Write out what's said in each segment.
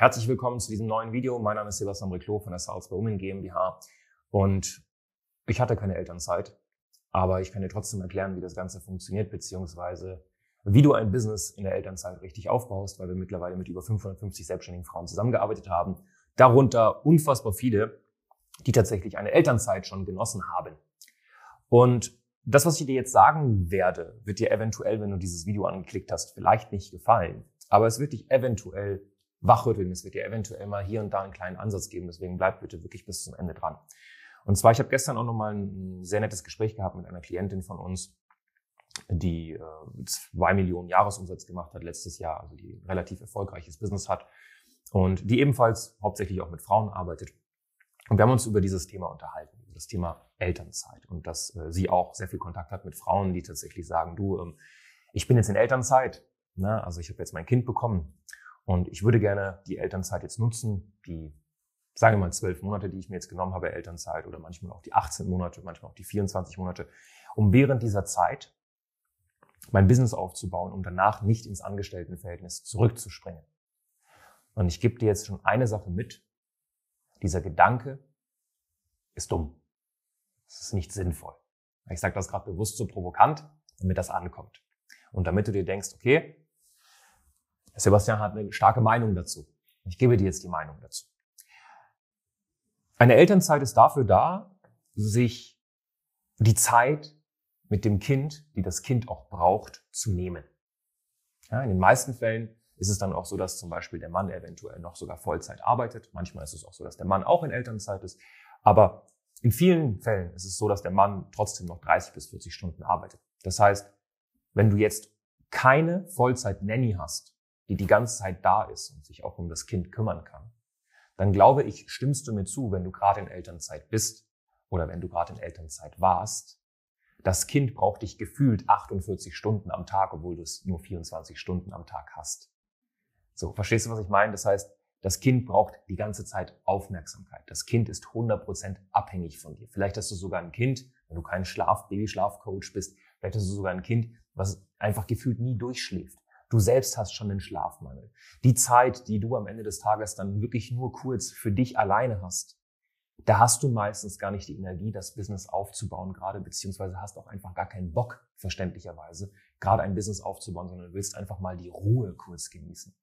Herzlich willkommen zu diesem neuen Video. Mein Name ist Sebastian Riclo von der Salzburg Women GmbH und ich hatte keine Elternzeit, aber ich kann dir trotzdem erklären, wie das Ganze funktioniert, beziehungsweise wie du ein Business in der Elternzeit richtig aufbaust, weil wir mittlerweile mit über 550 selbstständigen Frauen zusammengearbeitet haben. Darunter unfassbar viele, die tatsächlich eine Elternzeit schon genossen haben. Und das, was ich dir jetzt sagen werde, wird dir eventuell, wenn du dieses Video angeklickt hast, vielleicht nicht gefallen. Aber es wird dich eventuell wachrütteln. Es wird dir eventuell mal hier und da einen kleinen Ansatz geben. Deswegen bleib bitte wirklich bis zum Ende dran. Und zwar, ich habe gestern auch nochmal ein sehr nettes Gespräch gehabt mit einer Klientin von uns, die äh, zwei Millionen Jahresumsatz gemacht hat letztes Jahr, also die relativ erfolgreiches Business hat und die ebenfalls hauptsächlich auch mit Frauen arbeitet. Und wir haben uns über dieses Thema unterhalten, das Thema Elternzeit und dass äh, sie auch sehr viel Kontakt hat mit Frauen, die tatsächlich sagen, du, ähm, ich bin jetzt in Elternzeit, ne? also ich habe jetzt mein Kind bekommen und ich würde gerne die Elternzeit jetzt nutzen, die sagen wir mal zwölf Monate, die ich mir jetzt genommen habe, Elternzeit oder manchmal auch die 18 Monate, manchmal auch die 24 Monate, um während dieser Zeit mein Business aufzubauen, um danach nicht ins Angestelltenverhältnis zurückzuspringen. Und ich gebe dir jetzt schon eine Sache mit. Dieser Gedanke ist dumm. Es ist nicht sinnvoll. Ich sage das gerade bewusst so provokant, damit das ankommt. Und damit du dir denkst, okay, Sebastian hat eine starke Meinung dazu. Ich gebe dir jetzt die Meinung dazu. Eine Elternzeit ist dafür da, sich die Zeit mit dem Kind, die das Kind auch braucht, zu nehmen. Ja, in den meisten Fällen ist es dann auch so, dass zum Beispiel der Mann eventuell noch sogar Vollzeit arbeitet. Manchmal ist es auch so, dass der Mann auch in Elternzeit ist. Aber in vielen Fällen ist es so, dass der Mann trotzdem noch 30 bis 40 Stunden arbeitet. Das heißt, wenn du jetzt keine Vollzeit-Nanny hast, die die ganze Zeit da ist und sich auch um das Kind kümmern kann, dann glaube ich, stimmst du mir zu, wenn du gerade in Elternzeit bist oder wenn du gerade in Elternzeit warst, das Kind braucht dich gefühlt 48 Stunden am Tag, obwohl du es nur 24 Stunden am Tag hast. So, verstehst du, was ich meine? Das heißt, das Kind braucht die ganze Zeit Aufmerksamkeit. Das Kind ist 100% abhängig von dir. Vielleicht hast du sogar ein Kind, wenn du kein Schlaf, Babyschlafcoach bist, vielleicht hast du sogar ein Kind, was einfach gefühlt nie durchschläft. Du selbst hast schon den Schlafmangel. Die Zeit, die du am Ende des Tages dann wirklich nur kurz für dich alleine hast, da hast du meistens gar nicht die Energie, das Business aufzubauen gerade, beziehungsweise hast auch einfach gar keinen Bock, verständlicherweise, gerade ein Business aufzubauen, sondern willst einfach mal die Ruhe kurz genießen.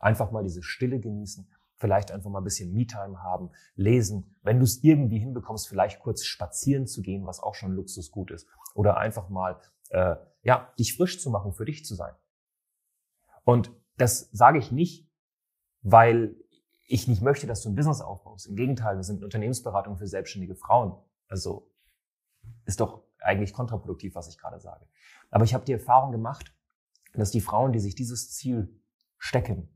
Einfach mal diese Stille genießen, vielleicht einfach mal ein bisschen Me-Time haben, lesen. Wenn du es irgendwie hinbekommst, vielleicht kurz spazieren zu gehen, was auch schon Luxusgut ist. Oder einfach mal, äh, ja, dich frisch zu machen, für dich zu sein. Und das sage ich nicht, weil ich nicht möchte, dass du ein Business aufbaust. Im Gegenteil, wir sind eine Unternehmensberatung für selbstständige Frauen. Also ist doch eigentlich kontraproduktiv, was ich gerade sage. Aber ich habe die Erfahrung gemacht, dass die Frauen, die sich dieses Ziel stecken,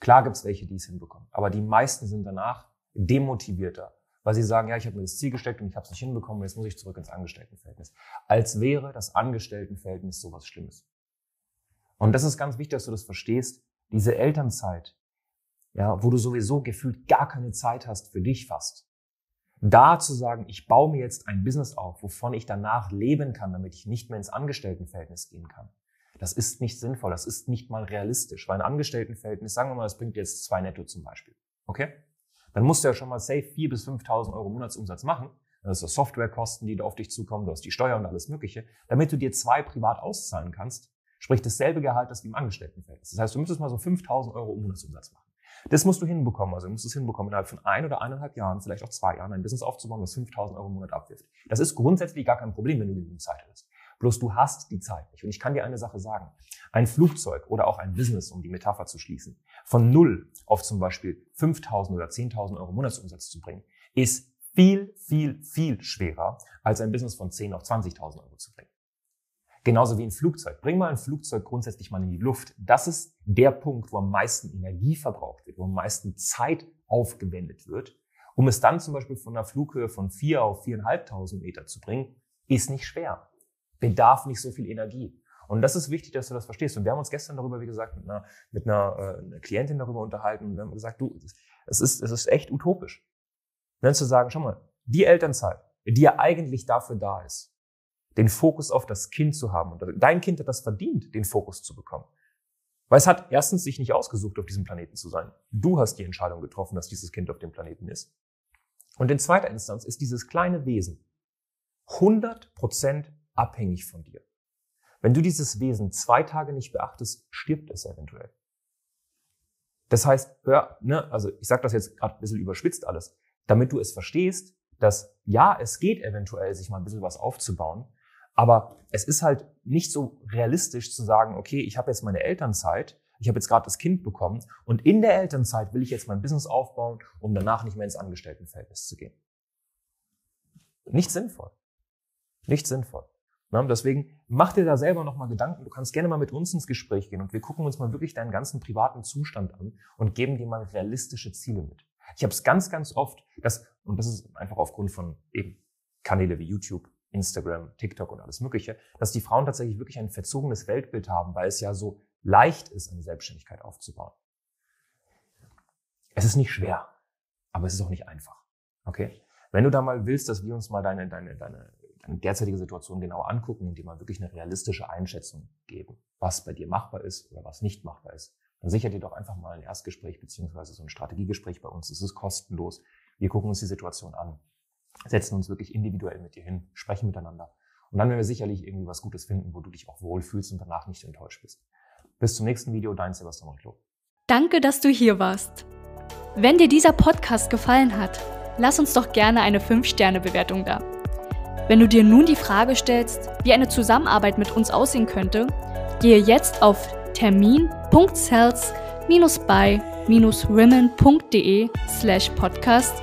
klar gibt es welche, die es hinbekommen, aber die meisten sind danach demotivierter, weil sie sagen, ja, ich habe mir das Ziel gesteckt und ich habe es nicht hinbekommen, jetzt muss ich zurück ins Angestelltenverhältnis. Als wäre das Angestelltenverhältnis sowas Schlimmes. Und das ist ganz wichtig, dass du das verstehst. Diese Elternzeit, ja, wo du sowieso gefühlt gar keine Zeit hast für dich fast. Da zu sagen, ich baue mir jetzt ein Business auf, wovon ich danach leben kann, damit ich nicht mehr ins Angestelltenverhältnis gehen kann. Das ist nicht sinnvoll, das ist nicht mal realistisch, weil ein Angestelltenverhältnis, sagen wir mal, das bringt jetzt zwei netto zum Beispiel. Okay? Dann musst du ja schon mal safe 4.000 bis 5.000 Euro Monatsumsatz machen. Das ist Softwarekosten, die da auf dich zukommen, du hast die Steuer und alles Mögliche, damit du dir zwei privat auszahlen kannst, sprich dasselbe Gehalt, das wie im Angestelltenverhältnis. Das heißt, du müsstest mal so 5.000 Euro Monatsumsatz machen. Das musst du hinbekommen. Also du musst es hinbekommen, innerhalb von ein oder eineinhalb Jahren, vielleicht auch zwei Jahren, ein Business aufzubauen, das 5000 Euro im Monat abwirft. Das ist grundsätzlich gar kein Problem, wenn du genügend Zeit hast. Bloß du hast die Zeit nicht. Und ich kann dir eine Sache sagen. Ein Flugzeug oder auch ein Business, um die Metapher zu schließen, von null auf zum Beispiel 5000 oder 10.000 Euro Monatsumsatz zu bringen, ist viel, viel, viel schwerer, als ein Business von 10 auf 20.000 Euro zu bringen. Genauso wie ein Flugzeug. Bring mal ein Flugzeug grundsätzlich mal in die Luft. Das ist der Punkt, wo am meisten Energie verbraucht wird, wo am meisten Zeit aufgewendet wird. Um es dann zum Beispiel von einer Flughöhe von vier auf viereinhalbtausend Meter zu bringen, ist nicht schwer. Bedarf nicht so viel Energie. Und das ist wichtig, dass du das verstehst. Und wir haben uns gestern darüber, wie gesagt, mit einer, mit einer, äh, einer Klientin darüber unterhalten und wir haben gesagt, du, es ist, es ist echt utopisch. Dann zu sagen, schau mal, die Elternzeit, die ja eigentlich dafür da ist, den Fokus auf das Kind zu haben. Und dein Kind hat das verdient, den Fokus zu bekommen. Weil es hat erstens sich nicht ausgesucht, auf diesem Planeten zu sein. Du hast die Entscheidung getroffen, dass dieses Kind auf dem Planeten ist. Und in zweiter Instanz ist dieses kleine Wesen 100% abhängig von dir. Wenn du dieses Wesen zwei Tage nicht beachtest, stirbt es eventuell. Das heißt, hör, ne, also ich sage das jetzt gerade ein bisschen überschwitzt alles, damit du es verstehst, dass ja, es geht eventuell, sich mal ein bisschen was aufzubauen, aber es ist halt nicht so realistisch zu sagen, okay, ich habe jetzt meine Elternzeit, ich habe jetzt gerade das Kind bekommen und in der Elternzeit will ich jetzt mein Business aufbauen, um danach nicht mehr ins Angestelltenverhältnis zu gehen. Nicht sinnvoll. Nicht sinnvoll. Deswegen mach dir da selber nochmal Gedanken. Du kannst gerne mal mit uns ins Gespräch gehen und wir gucken uns mal wirklich deinen ganzen privaten Zustand an und geben dir mal realistische Ziele mit. Ich habe es ganz, ganz oft, dass, und das ist einfach aufgrund von eben Kanäle wie YouTube, Instagram, TikTok und alles Mögliche, dass die Frauen tatsächlich wirklich ein verzogenes Weltbild haben, weil es ja so leicht ist, eine Selbstständigkeit aufzubauen. Es ist nicht schwer, aber es ist auch nicht einfach. Okay? Wenn du da mal willst, dass wir uns mal deine, deine, deine, deine derzeitige Situation genau angucken und dir mal wirklich eine realistische Einschätzung geben, was bei dir machbar ist oder was nicht machbar ist, dann sicher dir doch einfach mal ein Erstgespräch beziehungsweise so ein Strategiegespräch bei uns. Es ist kostenlos. Wir gucken uns die Situation an setzen uns wirklich individuell mit dir hin, sprechen miteinander. Und dann werden wir sicherlich irgendwie was Gutes finden, wo du dich auch wohlfühlst und danach nicht enttäuscht bist. Bis zum nächsten Video, dein Sebastian Richtlo. Danke, dass du hier warst. Wenn dir dieser Podcast gefallen hat, lass uns doch gerne eine 5-Sterne-Bewertung da. Wenn du dir nun die Frage stellst, wie eine Zusammenarbeit mit uns aussehen könnte, gehe jetzt auf termin.cells-by-women.de slash podcast